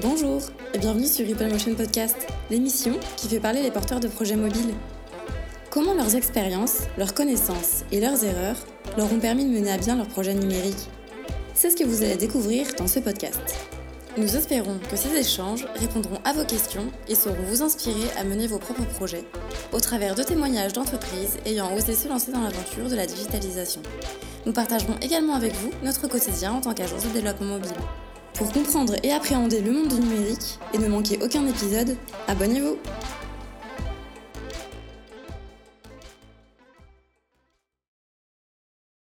Bonjour et bienvenue sur Ripple Motion Podcast, l'émission qui fait parler les porteurs de projets mobiles. Comment leurs expériences, leurs connaissances et leurs erreurs leur ont permis de mener à bien leurs projets numériques? C'est ce que vous allez découvrir dans ce podcast. Nous espérons que ces échanges répondront à vos questions et sauront vous inspirer à mener vos propres projets au travers de témoignages d'entreprises ayant osé se lancer dans l'aventure de la digitalisation. Nous partagerons également avec vous notre quotidien en tant qu'agence de développement mobile. Pour comprendre et appréhender le monde du numérique et ne manquer aucun épisode, abonnez-vous